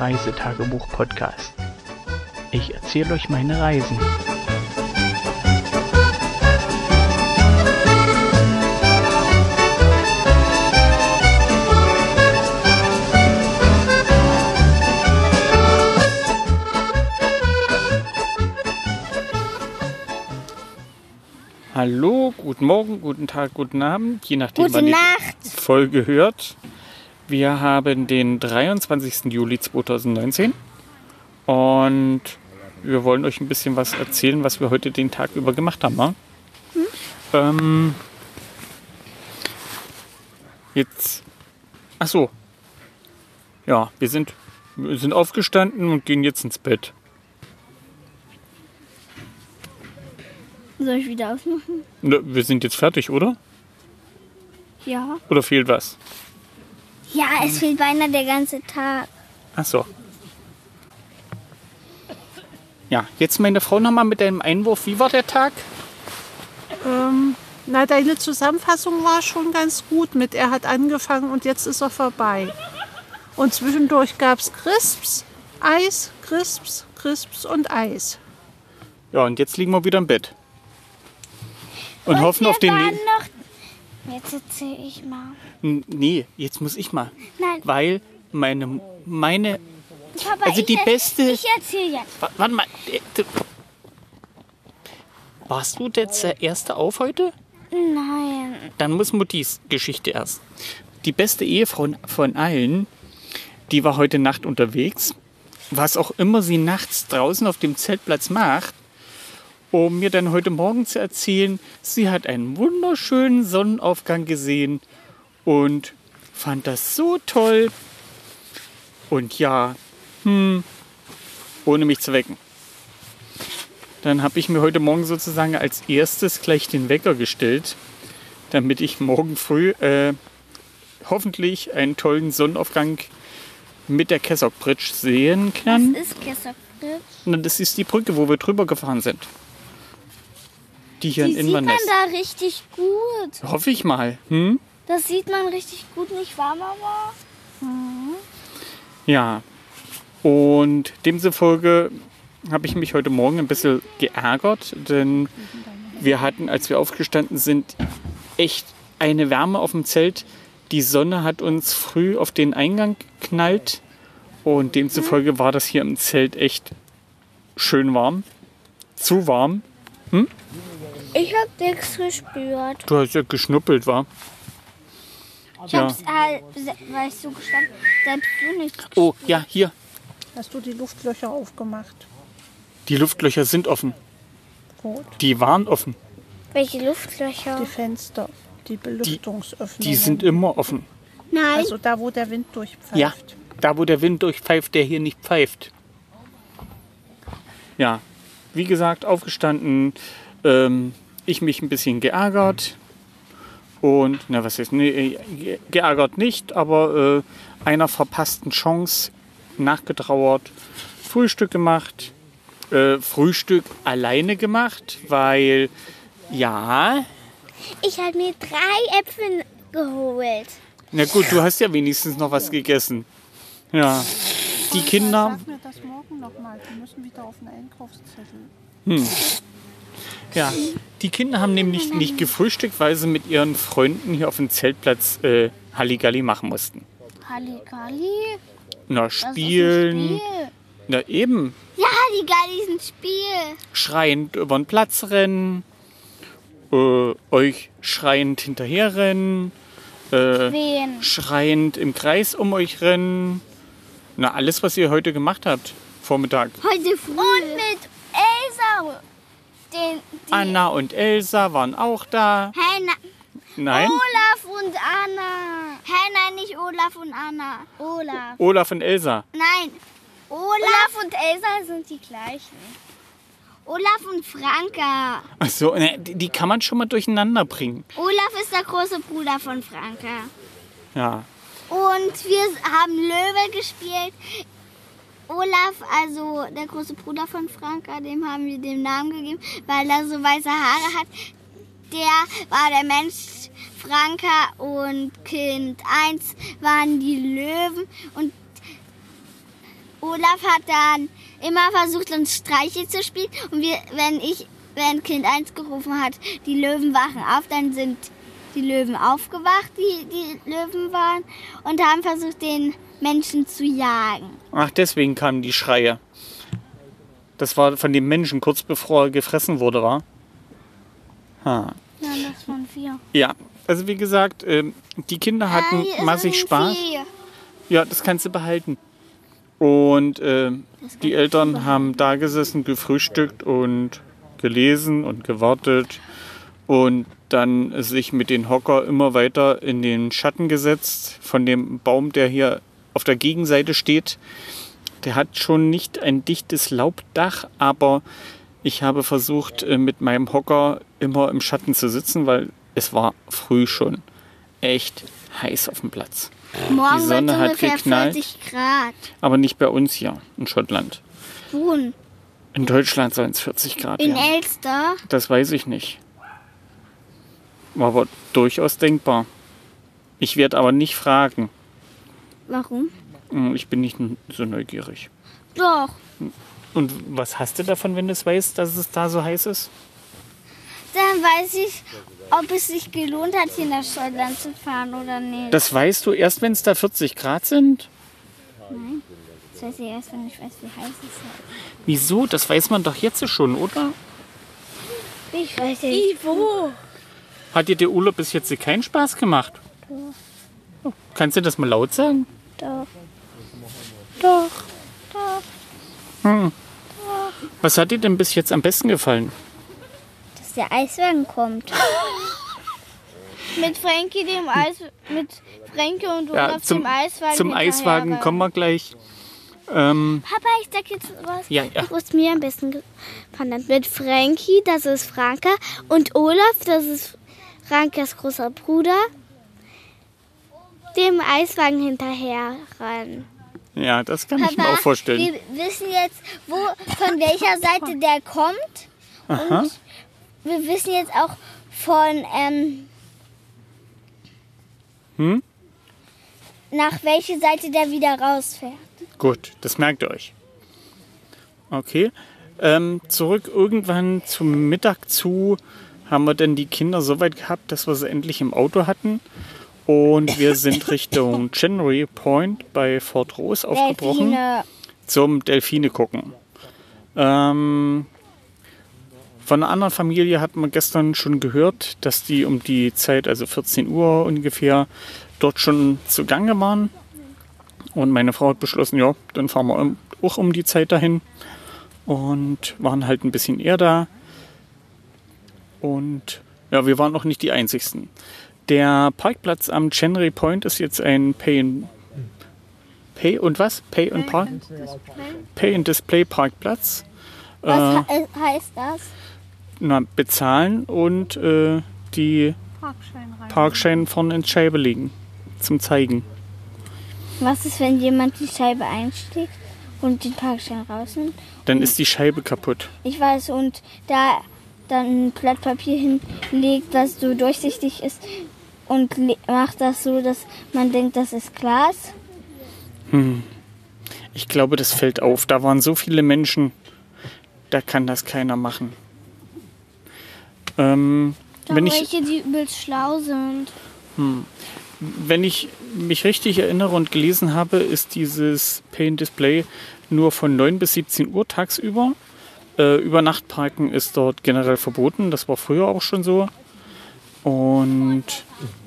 Reisetagebuch-Podcast. Ich erzähle euch meine Reisen. Hallo, guten Morgen, guten Tag, guten Abend, je nachdem, Gute wann Nacht. die Folge hört. Wir haben den 23. Juli 2019 und wir wollen euch ein bisschen was erzählen, was wir heute den Tag über gemacht haben. Ne? Ähm, jetzt, ach so, ja, wir sind, wir sind aufgestanden und gehen jetzt ins Bett. Soll ich wieder ausmachen? Ne, Wir sind jetzt fertig, oder? Ja. Oder fehlt was? Ja, es fehlt beinahe der ganze Tag. Ach so. Ja, jetzt meine Frau nochmal mit deinem Einwurf. Wie war der Tag? Ähm, na, deine Zusammenfassung war schon ganz gut mit er hat angefangen und jetzt ist er vorbei. Und zwischendurch gab es Crisps, Eis, Crisps, Crisps und Eis. Ja, und jetzt liegen wir wieder im Bett. Und, hoffen wir auf den. Ne noch. Jetzt erzähle ich mal. N- nee, jetzt muss ich mal. Nein, Weil meine. meine Papa, also die beste- Ich erzähle jetzt. wa- warte mal. äh, Warst du jetzt der Erste auf heute? Nein. Dann muss Muttis Geschichte erst. Die beste Ehefrau von allen, die war heute Nacht unterwegs. Was auch immer sie nachts draußen auf dem Zeltplatz macht, um mir dann heute Morgen zu erzählen, sie hat einen wunderschönen Sonnenaufgang gesehen und fand das so toll. Und ja, hm, ohne mich zu wecken. Dann habe ich mir heute Morgen sozusagen als erstes gleich den Wecker gestellt, damit ich morgen früh äh, hoffentlich einen tollen Sonnenaufgang mit der Kessock Bridge sehen kann. Was ist Kesserfritz? Na, das ist die Brücke, wo wir drüber gefahren sind. Die hier Die in sieht man Inverness. da richtig gut. Hoffe ich mal. Hm? Das sieht man richtig gut, nicht wahr, Mama? Ja. Und demzufolge habe ich mich heute Morgen ein bisschen geärgert, denn wir hatten, als wir aufgestanden sind, echt eine Wärme auf dem Zelt. Die Sonne hat uns früh auf den Eingang geknallt und demzufolge war das hier im Zelt echt schön warm. Zu warm. Ich hab nichts gespürt. Du hast ja geschnuppelt, war. Ich Ja. hab's, äh, weißt du, gestanden, selbst du nicht. Oh, ja, hier. Hast du die Luftlöcher aufgemacht? Die Luftlöcher sind offen. Gut. Die waren offen. Welche Luftlöcher? Die Fenster, die Belüftungsöffnungen. Die sind immer offen. Nein. also da, wo der Wind durchpfeift. Ja, da wo der Wind durchpfeift, der hier nicht pfeift. Ja, wie gesagt, aufgestanden, ähm, ich mich ein bisschen geärgert und, na was ist, nee, äh, ge- geärgert nicht, aber äh, einer verpassten Chance nachgetrauert, Frühstück gemacht, äh, Frühstück alleine gemacht, weil, ja, Ich habe mir drei Äpfel geholt. na gut, du hast ja wenigstens noch was gegessen. Ja, die Kinder, Sag mir das morgen nochmal. Die müssen wieder auf den Einkaufszettel. Ja, die Kinder haben nämlich nicht gefrühstückt, weil sie mit ihren Freunden hier auf dem Zeltplatz äh, Halligalli machen mussten. Halligalli? Na, Das ist ein spielen. Spiel. Na, eben. Ja, Halligalli ist ein Spiel. Schreiend über den Platz rennen. Äh, euch schreiend hinterherrennen. Äh, Wen? schreiend im Kreis um euch rennen. Na, alles, was ihr heute gemacht habt. Vormittag. Heute früh. Und mit Elsa. Den, Anna und Elsa waren auch da. Hey, Nein. Olaf und Anna. Hey, nein, nicht Olaf und Anna. Olaf. Olaf und Elsa. Nein. Olaf und Elsa sind die gleichen. Olaf und Franka. Ach so, ne, die die kann man schon mal durcheinander bringen. Olaf ist der große Bruder von Franka. Ja. Und wir haben Löwe gespielt. Olaf, also der große Bruder von Franka, dem haben wir den Namen gegeben, weil er so weiße Haare hat. Der war der Mensch, Franka und Kind 1 waren die Löwen und Olaf hat dann immer versucht, uns Streiche zu spielen. Und wir, wenn ich, wenn Kind 1 gerufen hat, die Löwen wachen auf, dann sind die Löwen aufgewacht, die, die Löwen waren, und haben versucht, den Menschen zu jagen. Ach, deswegen kamen die Schreie. Das war von dem Menschen kurz bevor er gefressen wurde, war? Ha. Ja, das waren vier. Ja, also wie gesagt, ähm, die Kinder hatten Ah, massig Spaß. Vieh. Ja, das kannst du behalten. Und äh, die Eltern haben da gesessen, gefrühstückt und gelesen und gewartet und dann sich mit den Hocker immer weiter in den Schatten gesetzt von dem Baum, der hier auf der Gegenseite steht. Der hat schon nicht ein dichtes Laubdach, aber ich habe versucht, äh, mit meinem Hocker immer im Schatten zu sitzen, weil es war früh schon echt heiß auf dem Platz. Morgen Die Sonne wird hat ungefähr geknallt. 40 Grad. Aber nicht bei uns hier in Schottland. Wohnen. In Deutschland sollen es 40 Grad In werden. Elster. Das weiß ich nicht. Aber durchaus denkbar. Ich werde aber nicht fragen. Warum? Hm, Ich bin nicht so neugierig. Doch. Und was hast du davon, wenn du es weißt, dass es da so heiß ist? Dann weiß ich, ob es sich gelohnt hat, hier nach Schottland zu fahren oder nicht. Das weißt du erst, wenn es da 40 Grad sind? Das weiß ich erst, wenn ich weiß, wie heiß es ist. Wieso? Das weiß man doch jetzt schon, oder? Ich weiß nicht. Wo? Hat dir der Urlaub bis jetzt keinen Spaß gemacht? Oh, Kannst du das mal laut sagen? Doch. Doch. Doch. Was hat dir denn bis jetzt am besten gefallen? Dass der Eiswagen kommt. mit Frankie dem Eis, mit Frankie und Olaf Ja, zum, dem Eiswagen. zum Eiswagen kommen wir gleich. Ähm, Papa, ich sag jetzt was, Ja, ja. was mir am besten gefallen hat. Mit Frankie, das ist Franka, und Olaf, das ist Frankas großer Bruder, dem Eiswagen hinterherrennen. ja, das kann ich mir auch vorstellen. wir wissen jetzt, wo, von welcher Seite der kommt. Aha. Und wir wissen jetzt auch von, ähm, Hm? nach welcher Seite der wieder rausfährt. Gut, das merkt ihr euch. Okay. Ähm, zurück irgendwann zum Mittag zu haben wir dann die Kinder so weit gehabt, dass wir sie endlich im Auto hatten. Und wir sind Richtung January Point bei Fort Rose aufgebrochen Delfine. zum Delfine gucken. Ähm, von einer anderen Familie hatten wir gestern schon gehört, dass die um die Zeit, also 14 Uhr ungefähr, dort schon zugange waren. Und meine Frau hat beschlossen, ja, dann fahren wir auch um die Zeit dahin. Und waren halt ein bisschen eher da. Und ja, wir waren noch nicht die Einzigsten. Der Parkplatz am Chenry Point ist jetzt ein Pay and Pay und was? Pay and Park? Pay and Display Parkplatz. Was Äh, he heißt das? na, bezahlen und äh, die Parkschein. Parkscheine vorne ins Scheibe legen. Zum Zeigen. Was ist, wenn jemand die Scheibe einsteckt und den Parkschein rausnimmt? Dann ist die Scheibe kaputt. Ich weiß, und da dann ein Blatt Papier hinlegt, was so durchsichtig ist und macht das so, dass man denkt, das ist Glas. Ich glaube, das fällt auf. Da waren so viele Menschen, da kann das keiner machen. Ähm, Doch wenn, ich, welche, die übelst schlau sind. wenn ich mich richtig erinnere und gelesen habe, ist dieses Pay and Display nur von 9 bis 17 Uhr tagsüber. Äh, über Nacht ist dort generell verboten. Das war früher auch schon so. Und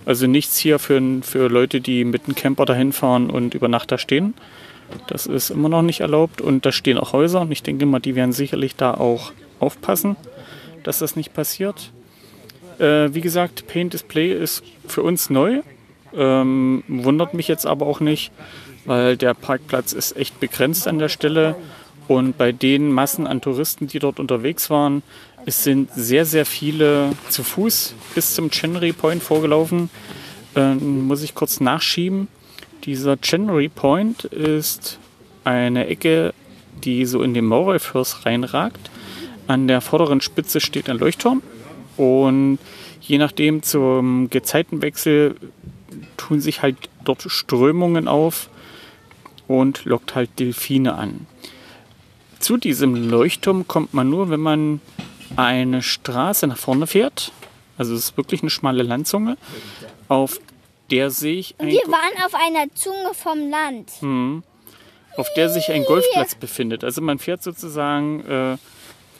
also nichts hier für, für Leute, die mit einem Camper dahin fahren und über Nacht da stehen. Das ist immer noch nicht erlaubt. Und da stehen auch Häuser. Und ich denke mal, die werden sicherlich da auch aufpassen, dass das nicht passiert. Äh, wie gesagt, Paint Display ist für uns neu. Ähm, wundert mich jetzt aber auch nicht, weil der Parkplatz ist echt begrenzt an der Stelle. Und bei den Massen an Touristen, die dort unterwegs waren, es sind sehr, sehr viele zu Fuß bis zum Chenry Point vorgelaufen. Ähm, muss ich kurz nachschieben. Dieser Chenry Point ist eine Ecke, die so in den Mauritius reinragt. An der vorderen Spitze steht ein Leuchtturm. Und je nachdem zum Gezeitenwechsel tun sich halt dort Strömungen auf. und lockt halt Delfine an. Zu diesem Leuchtturm kommt man nur, wenn man eine Straße nach vorne fährt. Also es ist wirklich eine schmale Landzunge, auf der sich ein, Wir waren auf einer Zunge vom Land. auf der sich ein Golfplatz befindet. Also man fährt sozusagen äh,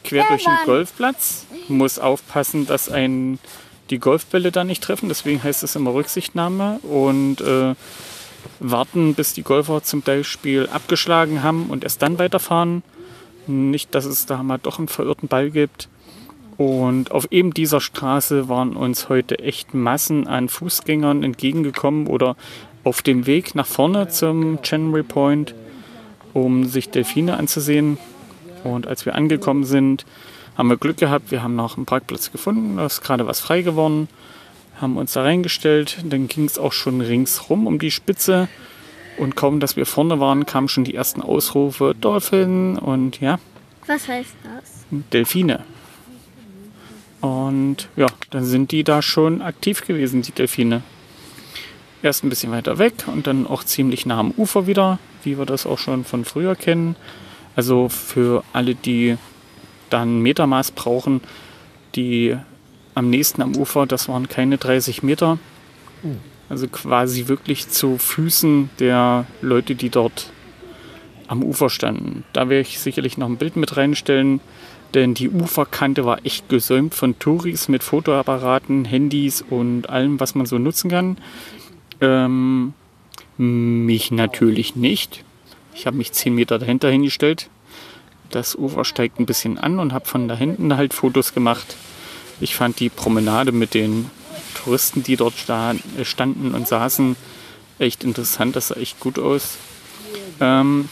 quer durch den. Golfplatz, muss aufpassen, dass ein die Golfbälle da nicht treffen. Deswegen heißt es immer Rücksichtnahme und äh, warten, bis die Golfer zum Beispiel abgeschlagen haben und erst dann weiterfahren. Nicht, dass es da mal doch einen verirrten Ball gibt. Und auf eben dieser Straße waren uns heute echt Massen an Fußgängern entgegengekommen oder auf dem Weg nach vorne zum Chenery Point, um sich Delfine anzusehen. Und als wir angekommen sind, haben wir Glück gehabt. Wir haben noch einen Parkplatz gefunden. Da ist gerade was frei geworden. Haben uns da reingestellt. Dann ging es auch schon ringsrum um die Spitze. Und kaum, dass wir vorne waren, kamen schon die ersten Ausrufe Dolphin und ja, Was heißt das? Delfine. Und ja, dann sind die da schon aktiv gewesen, die Delfine. Erst ein bisschen weiter weg und dann auch ziemlich nah am Ufer wieder, wie wir das auch schon von früher kennen. Also für alle, die dann Metermaß brauchen, die am nächsten am Ufer, das waren keine 30 Meter. Also quasi wirklich zu Füßen der Leute, die dort am Ufer standen. Da werde ich sicherlich noch ein Bild mit reinstellen, denn die Uferkante war echt gesäumt von Touris mit Fotoapparaten, Handys und allem, was man so nutzen kann. Ähm, mich natürlich nicht. Ich habe mich 10 Meter dahinter hingestellt. Das Ufer steigt ein bisschen an und habe von da hinten halt Fotos gemacht. Ich fand die Promenade mit den Touristen, die dort sta- standen und saßen, echt interessant. Das sah echt gut aus. Ähm,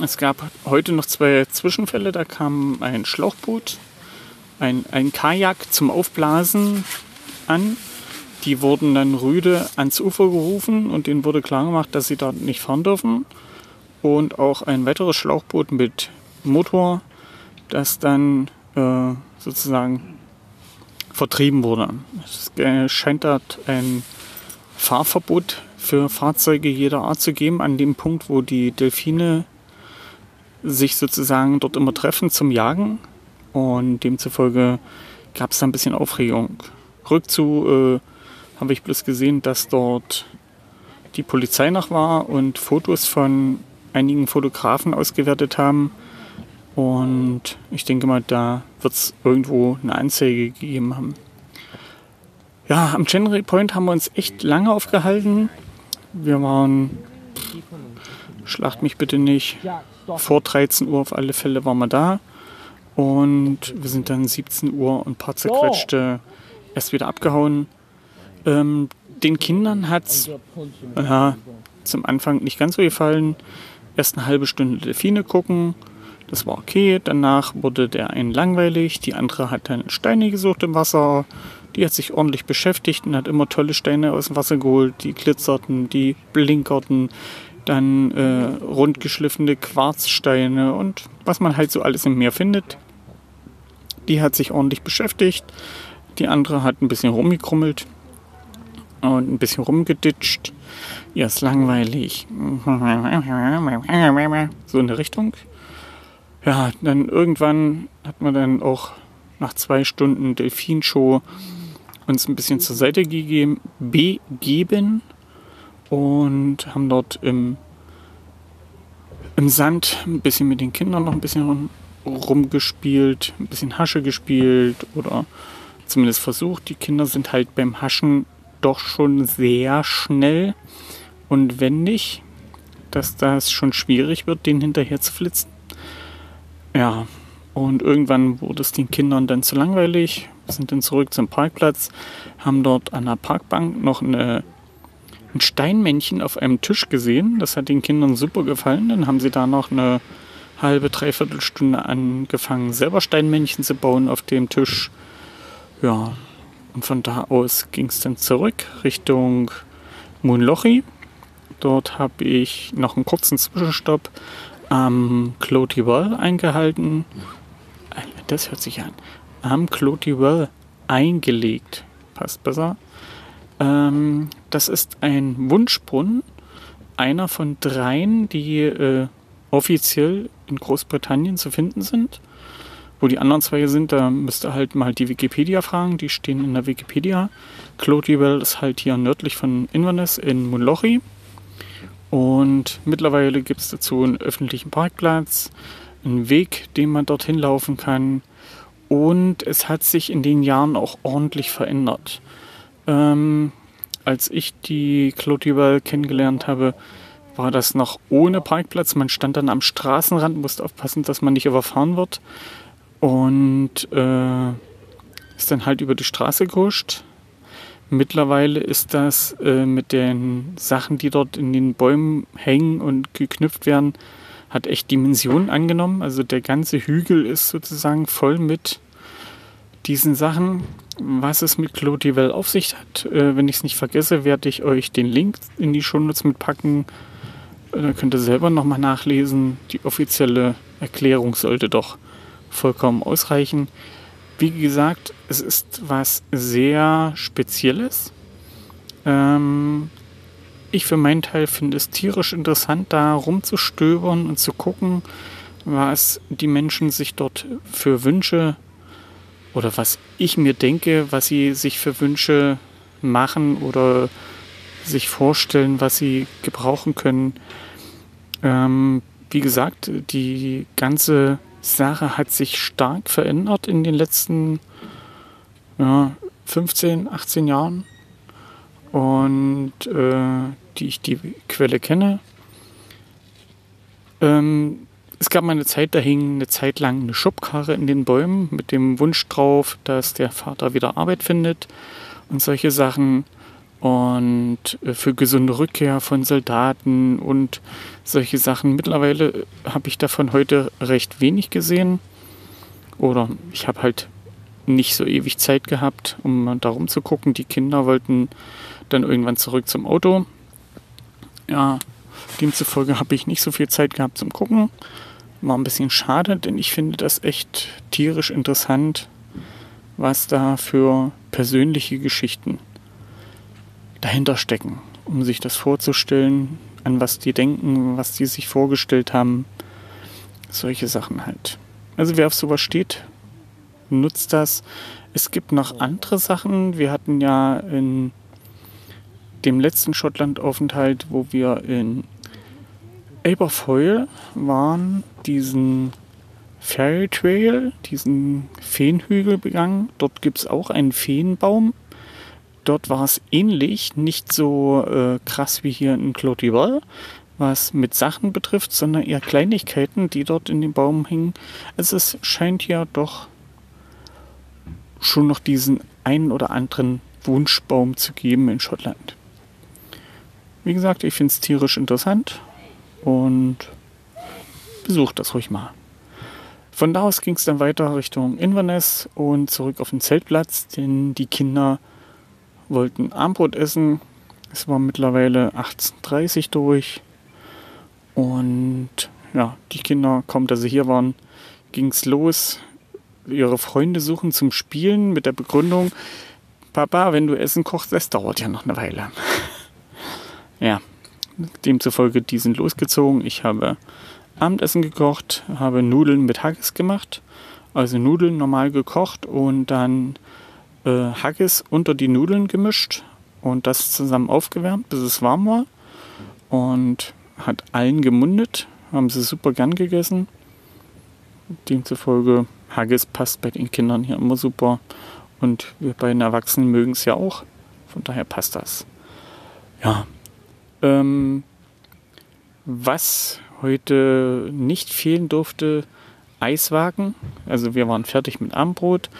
es gab heute noch zwei Zwischenfälle. Da kam ein Schlauchboot, ein, ein Kajak zum Aufblasen an. Die wurden dann rüde ans Ufer gerufen und denen wurde klar gemacht, dass sie dort nicht fahren dürfen. Und auch ein weiteres Schlauchboot mit Motor, das dann äh, sozusagen vertrieben wurde. Es scheint dort ein Fahrverbot für Fahrzeuge jeder Art zu geben, an dem Punkt, wo die Delfine sich sozusagen dort immer treffen zum Jagen. Und demzufolge gab es da ein bisschen Aufregung. Rückzu äh, habe ich bloß gesehen, dass dort die Polizei noch war und Fotos von einigen Fotografen ausgewertet haben. Und ich denke mal, da wird es irgendwo eine Anzeige gegeben haben. Ja, am Chenery Point haben wir uns echt lange aufgehalten. Wir waren, schlacht mich bitte nicht, vor 13 Uhr auf alle Fälle waren wir da. Und wir sind dann 17 Uhr und ein paar zerquetschte erst wieder abgehauen. Ähm, den Kindern hat es ja, zum Anfang nicht ganz so gefallen. Erst eine halbe Stunde Delfine gucken. Das war okay. Danach wurde der einen langweilig. Die andere hat dann Steine gesucht im Wasser. Die hat sich ordentlich beschäftigt und hat immer tolle Steine aus dem Wasser geholt. Die glitzerten, die blinkerten. Dann äh, rundgeschliffene Quarzsteine und was man halt so alles im Meer findet. Die hat sich ordentlich beschäftigt. Die andere hat ein bisschen rumgekrummelt und ein bisschen rumgeditscht. Ihr ist langweilig. So in der Richtung. Ja, dann irgendwann hat man dann auch nach zwei Stunden Delfinshow uns ein bisschen zur Seite gegeben, begeben und haben dort im, im Sand ein bisschen mit den Kindern noch ein bisschen rum, rumgespielt, ein bisschen Hasche gespielt oder zumindest versucht. Die Kinder sind halt beim Haschen doch schon sehr schnell und wendig, dass das schon schwierig wird, den hinterher zu flitzen. Ja, und irgendwann wurde es den Kindern dann zu langweilig. Wir sind dann zurück zum Parkplatz, haben dort an der Parkbank noch eine, ein Steinmännchen auf einem Tisch gesehen. Das hat den Kindern super gefallen. Dann haben sie da noch eine halbe, dreiviertel Stunde angefangen, selber Steinmännchen zu bauen auf dem Tisch. Ja, und von da aus ging es dann zurück Richtung Munlochi. Dort habe ich noch einen kurzen Zwischenstopp am Clotty Well eingehalten. Äh, Das hört sich an. Am Clotty Well eingelegt. Passt besser. Ähm, das ist ein Wunschbrunnen einer von dreien, die äh, offiziell in Großbritannien zu finden sind. Wo die anderen zwei sind, da müsst ihr halt mal die Wikipedia fragen. Die stehen in der Wikipedia. Clotywell ist halt hier nördlich von Inverness in Munlochi. Und mittlerweile gibt es dazu einen öffentlichen Parkplatz, einen Weg, den man dorthin laufen kann. Und es hat sich in den Jahren auch ordentlich verändert. Ähm, als ich die Clotywell kennengelernt habe, war das noch ohne Parkplatz. Man stand dann am Straßenrand, musste aufpassen, dass man nicht überfahren wird und äh, ist dann halt über die Straße gehuscht. Mittlerweile ist das äh, mit den Sachen, die dort in den Bäumen hängen und geknüpft werden, hat echt Dimensionen angenommen. Also der ganze Hügel ist sozusagen voll mit diesen Sachen. Was es mit Clotivel auf sich hat, äh, wenn ich es nicht vergesse, werde ich euch den Link in die Shownotes mitpacken. Äh, da könnt ihr selber nochmal nachlesen. Die offizielle Erklärung sollte doch vollkommen ausreichen. Wie gesagt, es ist was sehr Spezielles. Ähm, ich für meinen Teil finde es tierisch interessant, da rumzustöbern und zu gucken, was die Menschen sich dort für Wünsche oder was ich mir denke, was sie sich für Wünsche machen oder sich vorstellen, was sie gebrauchen können. Ähm, wie gesagt, die ganze Sache hat sich stark verändert in den letzten ja, 15, 18 Jahren. Und äh, die ich die Quelle kenne. Ähm, es gab mal eine Zeit, da hing eine Zeit lang eine Schubkarre in den Bäumen mit dem Wunsch drauf, dass der Vater wieder Arbeit findet und solche Sachen und äh, für gesunde Rückkehr von Soldaten und solche Sachen. Mittlerweile habe ich davon heute recht wenig gesehen oder ich habe halt nicht so ewig Zeit gehabt, um darum zu gucken. Die Kinder wollten dann irgendwann zurück zum Auto. Ja, demzufolge habe ich nicht so viel Zeit gehabt zum Gucken. War ein bisschen schade, denn ich finde das echt tierisch interessant, was da für persönliche Geschichten dahinter stecken, um sich das vorzustellen, an was die denken, was die sich vorgestellt haben. Solche Sachen halt. Also wer auf sowas steht, nutzt das. Es gibt noch andere Sachen. Wir hatten ja in dem letzten Schottland-Aufenthalt, wo wir in Aberfoyle waren, diesen Fairy Trail, diesen Feenhügel begangen. Dort gibt es auch einen Feenbaum. Dort war es ähnlich, nicht so äh, krass wie hier in Clotilde, was mit Sachen betrifft, sondern eher Kleinigkeiten, die dort in dem Baum hingen. Also es scheint ja doch schon noch diesen einen oder anderen Wunschbaum zu geben in Schottland. Wie gesagt, ich finde es tierisch interessant und besucht das ruhig mal. Von da aus ging es dann weiter Richtung Inverness und zurück auf den Zeltplatz, denn die Kinder wollten Armbrot essen. Es war mittlerweile 18.30 Uhr durch. Und ja, die Kinder, kaum dass sie hier waren, ging es los. Ihre Freunde suchen zum Spielen mit der Begründung, Papa, wenn du Essen kochst, das dauert ja noch eine Weile. ja, demzufolge, die sind losgezogen. Ich habe Abendessen gekocht, habe Nudeln mit Haggis gemacht. Also Nudeln normal gekocht und dann äh, Haggis unter die Nudeln gemischt und das zusammen aufgewärmt, bis es warm war. Und hat allen gemundet, haben sie super gern gegessen. Demzufolge, Haggis passt bei den Kindern hier immer super. Und wir beiden Erwachsenen mögen es ja auch. Von daher passt das. Ja. Ähm, was heute nicht fehlen durfte, Eiswagen. Also wir waren fertig mit Abendbrot.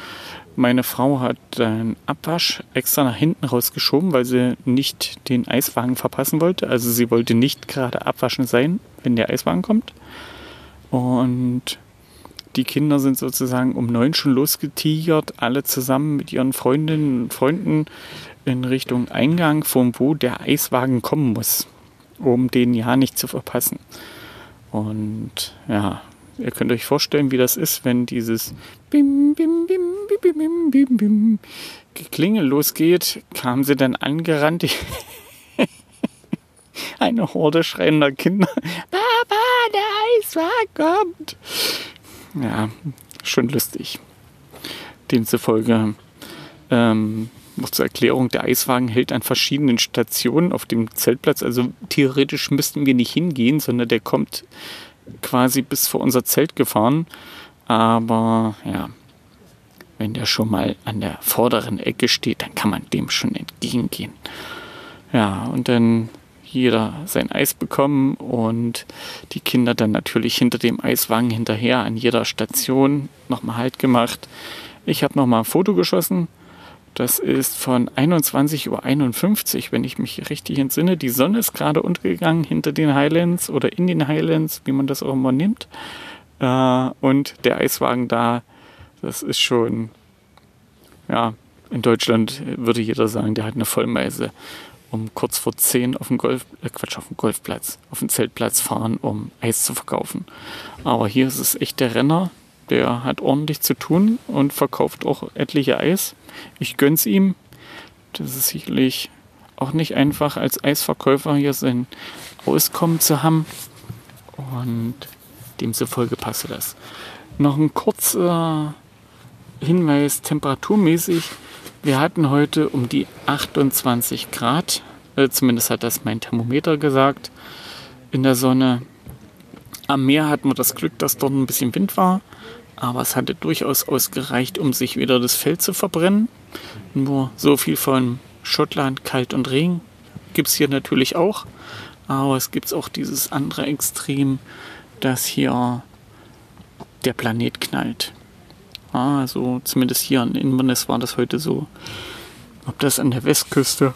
Meine Frau hat den Abwasch extra nach hinten rausgeschoben, weil sie nicht den Eiswagen verpassen wollte. Also sie wollte nicht gerade abwaschen sein, wenn der Eiswagen kommt. Und die Kinder sind sozusagen um neun schon losgetigert, alle zusammen mit ihren Freundinnen und Freunden in Richtung Eingang, von wo der Eiswagen kommen muss, um den ja nicht zu verpassen. Und ja, ihr könnt euch vorstellen, wie das ist, wenn dieses Bim, Bim, Bim, Bim, Bim, Bim, Bim, Geklingel losgeht, kamen sie dann angerannt. eine Horde schreiender Kinder. Papa, der Eiswagen kommt. Ja, schon lustig. Demzufolge ähm, noch zur Erklärung, der Eiswagen hält an verschiedenen Stationen auf dem Zeltplatz. Also theoretisch müssten wir nicht hingehen, sondern der kommt quasi bis vor unser Zelt gefahren. Aber ja, wenn der schon mal an der vorderen Ecke steht, dann kann man dem schon entgegengehen. Ja, und dann jeder sein Eis bekommen und die Kinder dann natürlich hinter dem Eiswagen hinterher an jeder Station nochmal Halt gemacht. Ich habe nochmal ein Foto geschossen. Das ist von 21.51 Uhr, wenn ich mich richtig entsinne. Die Sonne ist gerade untergegangen hinter den Highlands oder in den Highlands, wie man das auch immer nimmt. Äh, und der Eiswagen da, das ist schon, ja, in Deutschland würde jeder sagen, der hat eine Vollmeise um kurz vor 10 auf dem Golf, äh Quatsch, auf dem Golfplatz, auf dem Zeltplatz fahren, um Eis zu verkaufen. Aber hier ist es echt der Renner, der hat ordentlich zu tun und verkauft auch etliche Eis. Ich gönn's ihm. Das ist sicherlich auch nicht einfach als Eisverkäufer hier sein Auskommen zu haben. Und demzufolge passe das. Noch ein kurzer Hinweis temperaturmäßig wir hatten heute um die 28 Grad, äh, zumindest hat das mein Thermometer gesagt, in der Sonne. Am Meer hatten wir das Glück, dass dort ein bisschen Wind war, aber es hatte durchaus ausgereicht, um sich wieder das Feld zu verbrennen. Nur so viel von Schottland, kalt und Regen gibt es hier natürlich auch, aber es gibt auch dieses andere Extrem, dass hier der Planet knallt. Also zumindest hier an Inverness war das heute so. Ob das an der Westküste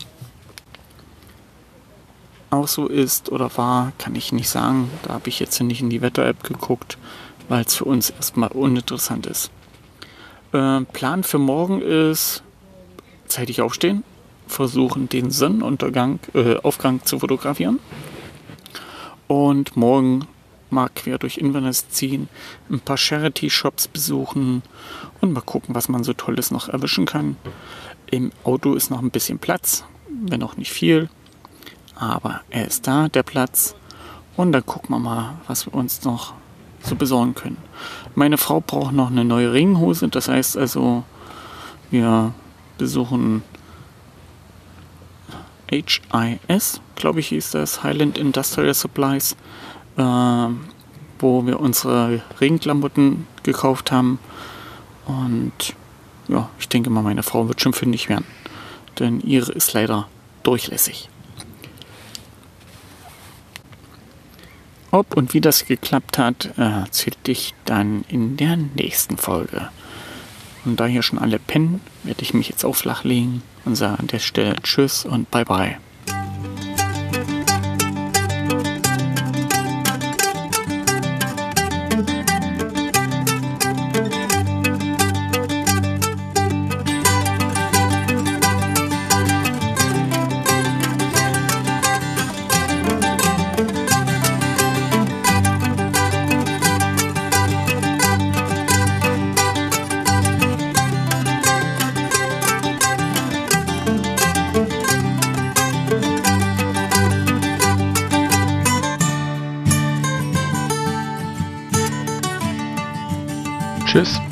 auch so ist oder war, kann ich nicht sagen. Da habe ich jetzt nicht in die Wetter-App geguckt, weil es für uns erstmal uninteressant ist. Äh, Plan für morgen ist zeitig aufstehen, versuchen den Sonnenuntergang, äh, Aufgang zu fotografieren und morgen mal quer durch Inverness ziehen, ein paar Charity-Shops besuchen und mal gucken, was man so Tolles noch erwischen kann. Im Auto ist noch ein bisschen Platz, wenn auch nicht viel, aber er ist da, der Platz. Und dann gucken wir mal, was wir uns noch so besorgen können. Meine Frau braucht noch eine neue Ringhose, das heißt also, wir besuchen HIS, glaube ich, hieß das, Highland Industrial Supplies äh, wo wir unsere Regenklamotten gekauft haben. Und ja, ich denke mal, meine Frau wird schon fündig werden. Denn ihre ist leider durchlässig. Ob und wie das geklappt hat, erzählte ich dann in der nächsten Folge. Und da hier schon alle pennen, werde ich mich jetzt auch flach legen und sage an der Stelle Tschüss und Bye bye.